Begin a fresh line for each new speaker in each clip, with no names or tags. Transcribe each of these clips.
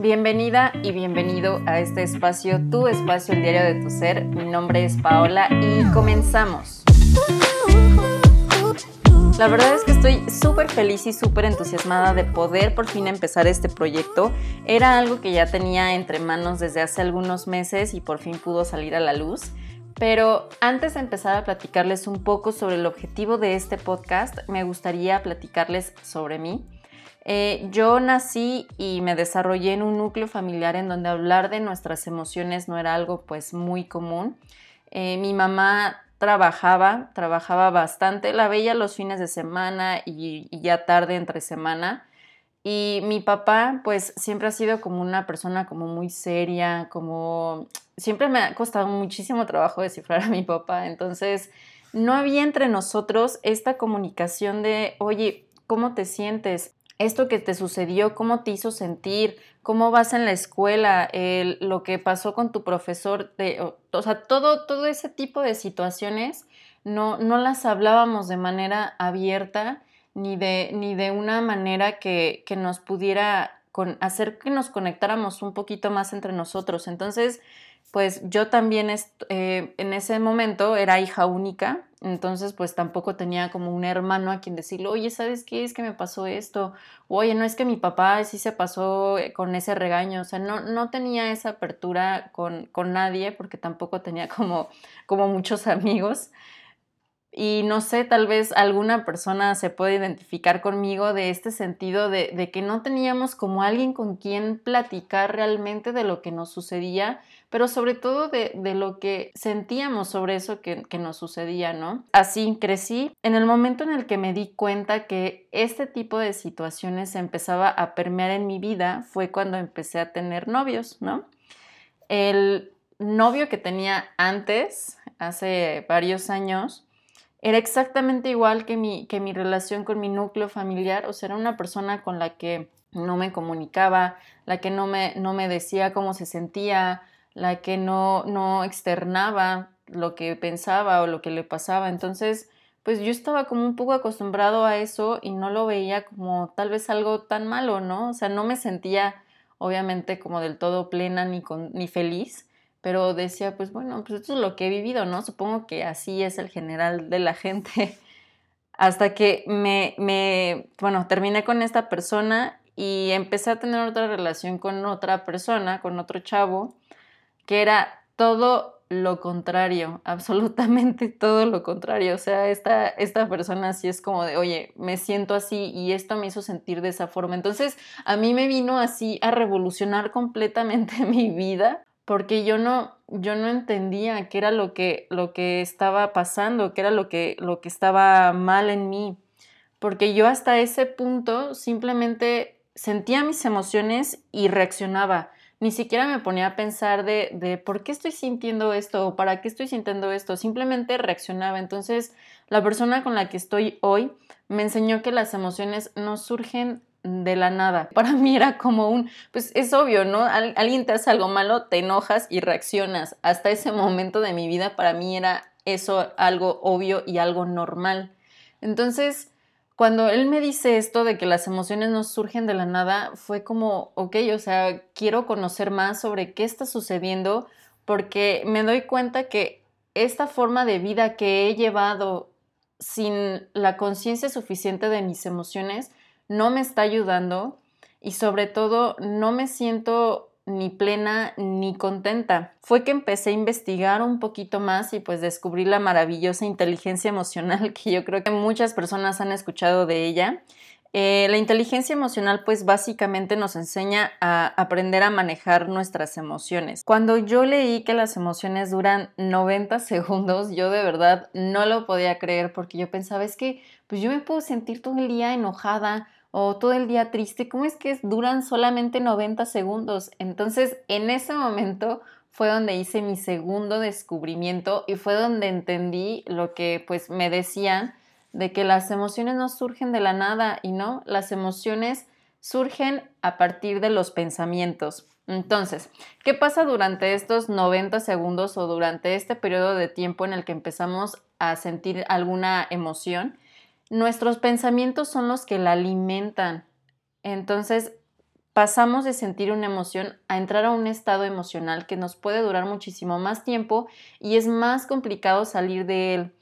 Bienvenida y bienvenido a este espacio, tu espacio, el diario de tu ser. Mi nombre es Paola y comenzamos. La verdad es que estoy súper feliz y súper entusiasmada de poder por fin empezar este proyecto. Era algo que ya tenía entre manos desde hace algunos meses y por fin pudo salir a la luz. Pero antes de empezar a platicarles un poco sobre el objetivo de este podcast, me gustaría platicarles sobre mí. Eh, yo nací y me desarrollé en un núcleo familiar en donde hablar de nuestras emociones no era algo pues muy común. Eh, mi mamá trabajaba, trabajaba bastante, la veía los fines de semana y, y ya tarde entre semana. Y mi papá, pues siempre ha sido como una persona como muy seria, como siempre me ha costado muchísimo trabajo descifrar a mi papá. Entonces, no había entre nosotros esta comunicación de, oye, ¿cómo te sientes? Esto que te sucedió, ¿cómo te hizo sentir? ¿Cómo vas en la escuela? lo que pasó con tu profesor, de, o, sea, todo, todo ese tipo de situaciones no, no las hablábamos de manera abierta ni de, ni de una manera que, que nos pudiera con, hacer que nos conectáramos un poquito más entre nosotros. Entonces, pues yo también eh, en ese momento era hija única, entonces pues tampoco tenía como un hermano a quien decirle, oye, ¿sabes qué? Es que me pasó esto, oye, no es que mi papá sí se pasó eh, con ese regaño, o sea, no, no tenía esa apertura con, con nadie porque tampoco tenía como, como muchos amigos. Y no sé, tal vez alguna persona se puede identificar conmigo de este sentido de, de, que no teníamos como alguien con quien platicar realmente de lo que nos sucedía, pero sobre todo de, de lo que sentíamos sobre eso que, que, nos sucedía, ¿no? Así crecí. En el momento en el que me di cuenta que este tipo de situaciones empezaba a permear en mi vida fue cuando empecé a tener novios, ¿no? El novio que tenía antes, hace varios años, era exactamente igual que mi, que mi relación con mi núcleo familiar, o sea, era una persona con la que no me comunicaba, la que no me, no me decía cómo se sentía, la que no, no externaba lo que pensaba o lo que le pasaba. Entonces, pues yo estaba como un poco acostumbrado a eso y no lo veía como tal vez algo tan malo, ¿no? O sea, no me sentía obviamente como del todo plena ni, con, ni feliz, pero decía, pues bueno, pues esto es lo que he vivido, ¿no? Supongo que así es el general de la gente. Hasta que me, me, bueno, terminé con esta persona y empecé a tener otra relación con otra persona, con otro chavo, que era todo lo contrario, absolutamente todo lo contrario. O sea, esta, esta persona sí es como de, oye, me siento así y esto me hizo sentir de esa forma. Entonces, a mí me vino así a revolucionar completamente mi vida porque yo no, yo no entendía qué era lo que, lo que estaba pasando, qué era lo que, lo que estaba mal en mí, porque yo hasta ese punto simplemente sentía mis emociones y reaccionaba. Ni siquiera me ponía a pensar de, de por qué estoy sintiendo esto o para qué estoy sintiendo esto, simplemente reaccionaba. Entonces, la persona con la que estoy hoy me enseñó que las emociones no surgen de la nada. Para mí era como un, pues es obvio, ¿no? alguien te hace algo malo, te enojas y reaccionas. Hasta ese momento de mi vida para mí era eso algo obvio y algo normal. Entonces, cuando él me dice esto de que las emociones no surgen de la nada, fue como, ok, o sea, quiero conocer más sobre qué está sucediendo porque me doy cuenta que esta forma de vida que he llevado sin la conciencia suficiente de mis emociones, no me está ayudando y sobre todo no me siento ni plena ni contenta. Fue que empecé a investigar un poquito más y pues descubrí la maravillosa inteligencia emocional que yo creo que muchas personas han escuchado de ella. Eh, la inteligencia emocional pues básicamente nos enseña a aprender a manejar nuestras emociones. Cuando yo leí que las emociones duran 90 segundos, yo de verdad no lo podía creer porque yo pensaba es que pues yo me puedo sentir todo el día enojada o todo el día triste, ¿cómo es que duran solamente 90 segundos? Entonces, en ese momento fue donde hice mi segundo descubrimiento y fue donde entendí lo que pues me decían de que las emociones no surgen de la nada y no, las emociones surgen a partir de los pensamientos. Entonces, ¿qué pasa durante estos 90 segundos o durante este periodo de tiempo en el que empezamos a sentir alguna emoción? Nuestros pensamientos son los que la alimentan. Entonces, pasamos de sentir una emoción a entrar a un estado emocional que nos puede durar muchísimo más tiempo y es más complicado salir de él.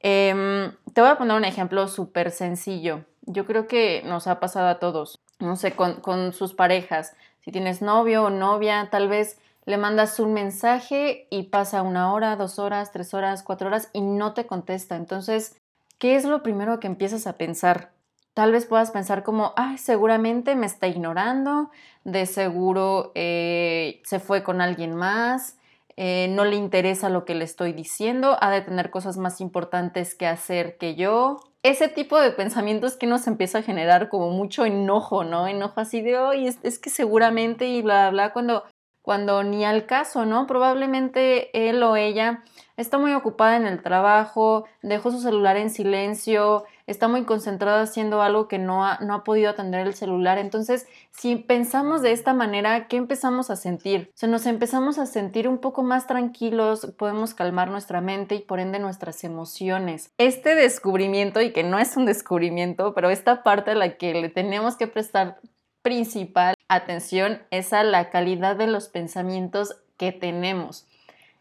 Em, te voy a poner un ejemplo súper sencillo. Yo creo que nos ha pasado a todos, no sé, con, con sus parejas. Si tienes novio o novia, tal vez le mandas un mensaje y pasa una hora, dos horas, tres horas, cuatro horas y no te contesta. Entonces, ¿qué es lo primero que empiezas a pensar? Tal vez puedas pensar como, ay, seguramente me está ignorando, de seguro eh, se fue con alguien más, eh, no le interesa lo que le estoy diciendo, ha de tener cosas más importantes que hacer que yo. Ese tipo de pensamientos que nos empieza a generar como mucho enojo, ¿no? Enojo así de, hoy es, es, que seguramente y bla, bla, cuando, cuando ni al caso, ¿no? Probablemente él o ella está muy ocupada en el trabajo, dejó su celular en silencio, está muy concentrada haciendo algo que no ha, no ha podido atender el celular. Entonces, si pensamos de esta manera, ¿qué empezamos a sentir? Nos empezamos a sentir un poco más tranquilos, podemos calmar nuestra mente y por ende nuestras emociones. Este descubrimiento, y que no es un descubrimiento, pero esta parte a la que le tenemos que prestar principal atención es a la calidad de los pensamientos que tenemos.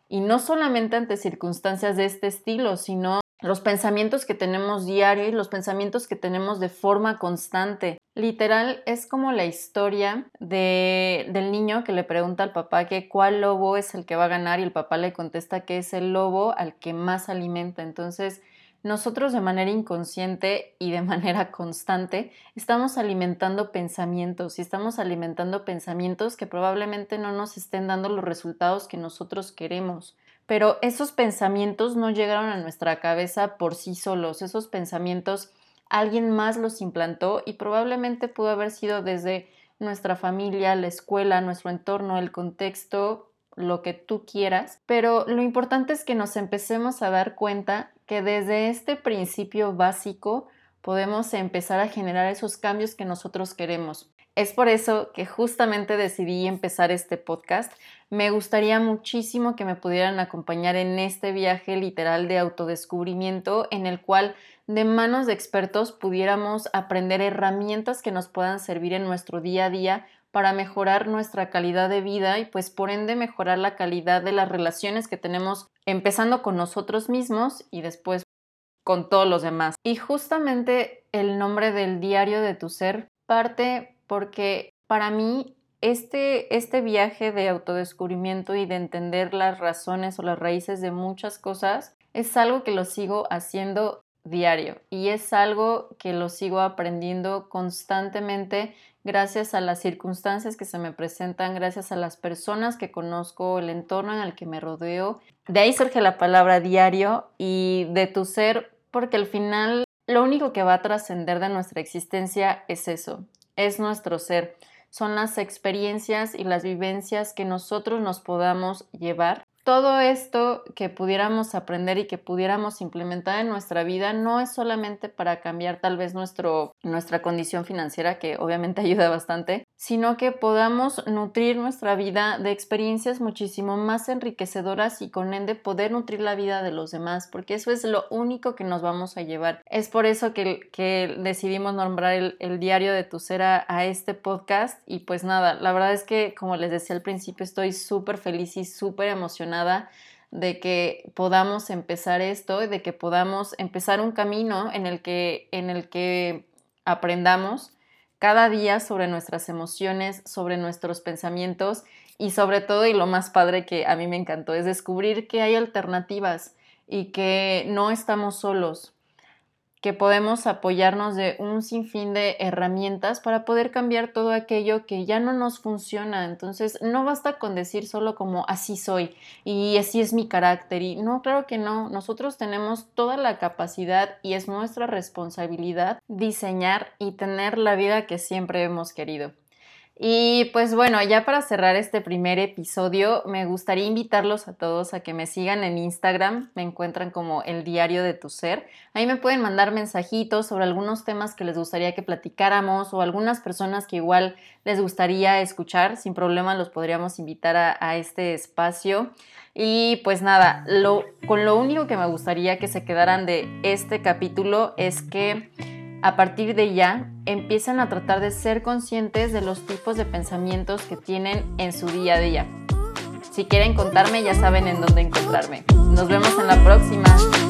Y no solamente ante circunstancias de este estilo, sino los pensamientos que tenemos diario y los pensamientos que tenemos de forma constante. Literal es como la historia de, del niño que le pregunta al papá que cuál lobo es el que va a ganar y el papá le contesta que es el lobo al que más alimenta. Entonces, nosotros de manera inconsciente y de manera constante estamos alimentando pensamientos y estamos alimentando pensamientos que probablemente no nos estén dando los resultados que nosotros queremos. Pero esos pensamientos no llegaron a nuestra cabeza por sí solos, esos pensamientos alguien más los implantó y probablemente pudo haber sido desde nuestra familia, la escuela, nuestro entorno, el contexto, lo que tú quieras, pero lo importante es que nos empecemos a dar cuenta que desde este principio básico podemos empezar a generar esos cambios que nosotros queremos. Es por eso que justamente decidí empezar este podcast. Me gustaría muchísimo que me pudieran acompañar en este viaje literal de autodescubrimiento en el cual de manos de expertos pudiéramos aprender herramientas que nos puedan servir en nuestro día a día para mejorar nuestra calidad de vida y pues por ende mejorar la calidad de las relaciones que tenemos empezando con nosotros mismos y después con todos los demás. Y justamente el nombre del diario de tu ser parte porque para mí este, este viaje de autodescubrimiento y de entender las razones o las raíces de muchas cosas es algo que lo sigo haciendo diario y es algo que lo sigo aprendiendo constantemente gracias a las circunstancias que se me presentan, gracias a las personas que conozco, el entorno en el que me rodeo. De ahí surge la palabra diario y de tu ser, porque al final lo único que va a trascender de nuestra existencia es eso, es nuestro ser. Son las experiencias y las vivencias que nosotros nos podamos llevar todo esto que pudiéramos aprender y que pudiéramos implementar en nuestra vida no es solamente para cambiar tal vez nuestro, nuestra condición financiera, que obviamente ayuda bastante, sino que podamos nutrir nuestra vida de experiencias muchísimo más enriquecedoras y con ende poder nutrir la vida de los demás, porque eso es lo único que nos vamos a llevar. Es por eso que, que decidimos nombrar el, el, diario de tu ser a, a este podcast y pues nada, la verdad es que como les decía al principio estoy súper feliz y súper emocionada de que podamos empezar esto, de que podamos empezar un camino en el que, en el que aprendamos cada día sobre nuestras emociones, sobre nuestros pensamientos y sobre todo, y lo más padre que a mí me encantó, es descubrir que hay alternativas y que no estamos solos, que podemos apoyarnos de un sinfín de herramientas para poder cambiar todo aquello que ya no nos funciona. Entonces, no basta con decir solo como así soy y así es mi carácter. Y no, claro que no. Nosotros tenemos toda la capacidad y es nuestra responsabilidad diseñar y tener la vida que siempre hemos querido. Y pues bueno, ya para cerrar este primer episodio, me gustaría invitarlos a todos a que me sigan en Instagram, me encuentran como el diario de tu ser. Ahí me pueden mandar mensajitos sobre algunos temas que les gustaría que platicáramos o algunas personas que igual les gustaría escuchar, sin problema los podríamos invitar a, este espacio. Y pues nada, con lo único que me gustaría que se quedaran de este capítulo es que A partir de ya, empiezan a tratar de ser conscientes de los tipos de pensamientos que tienen en su día a día. Si quieren contarme, ya saben en dónde encontrarme. Nos vemos en la próxima.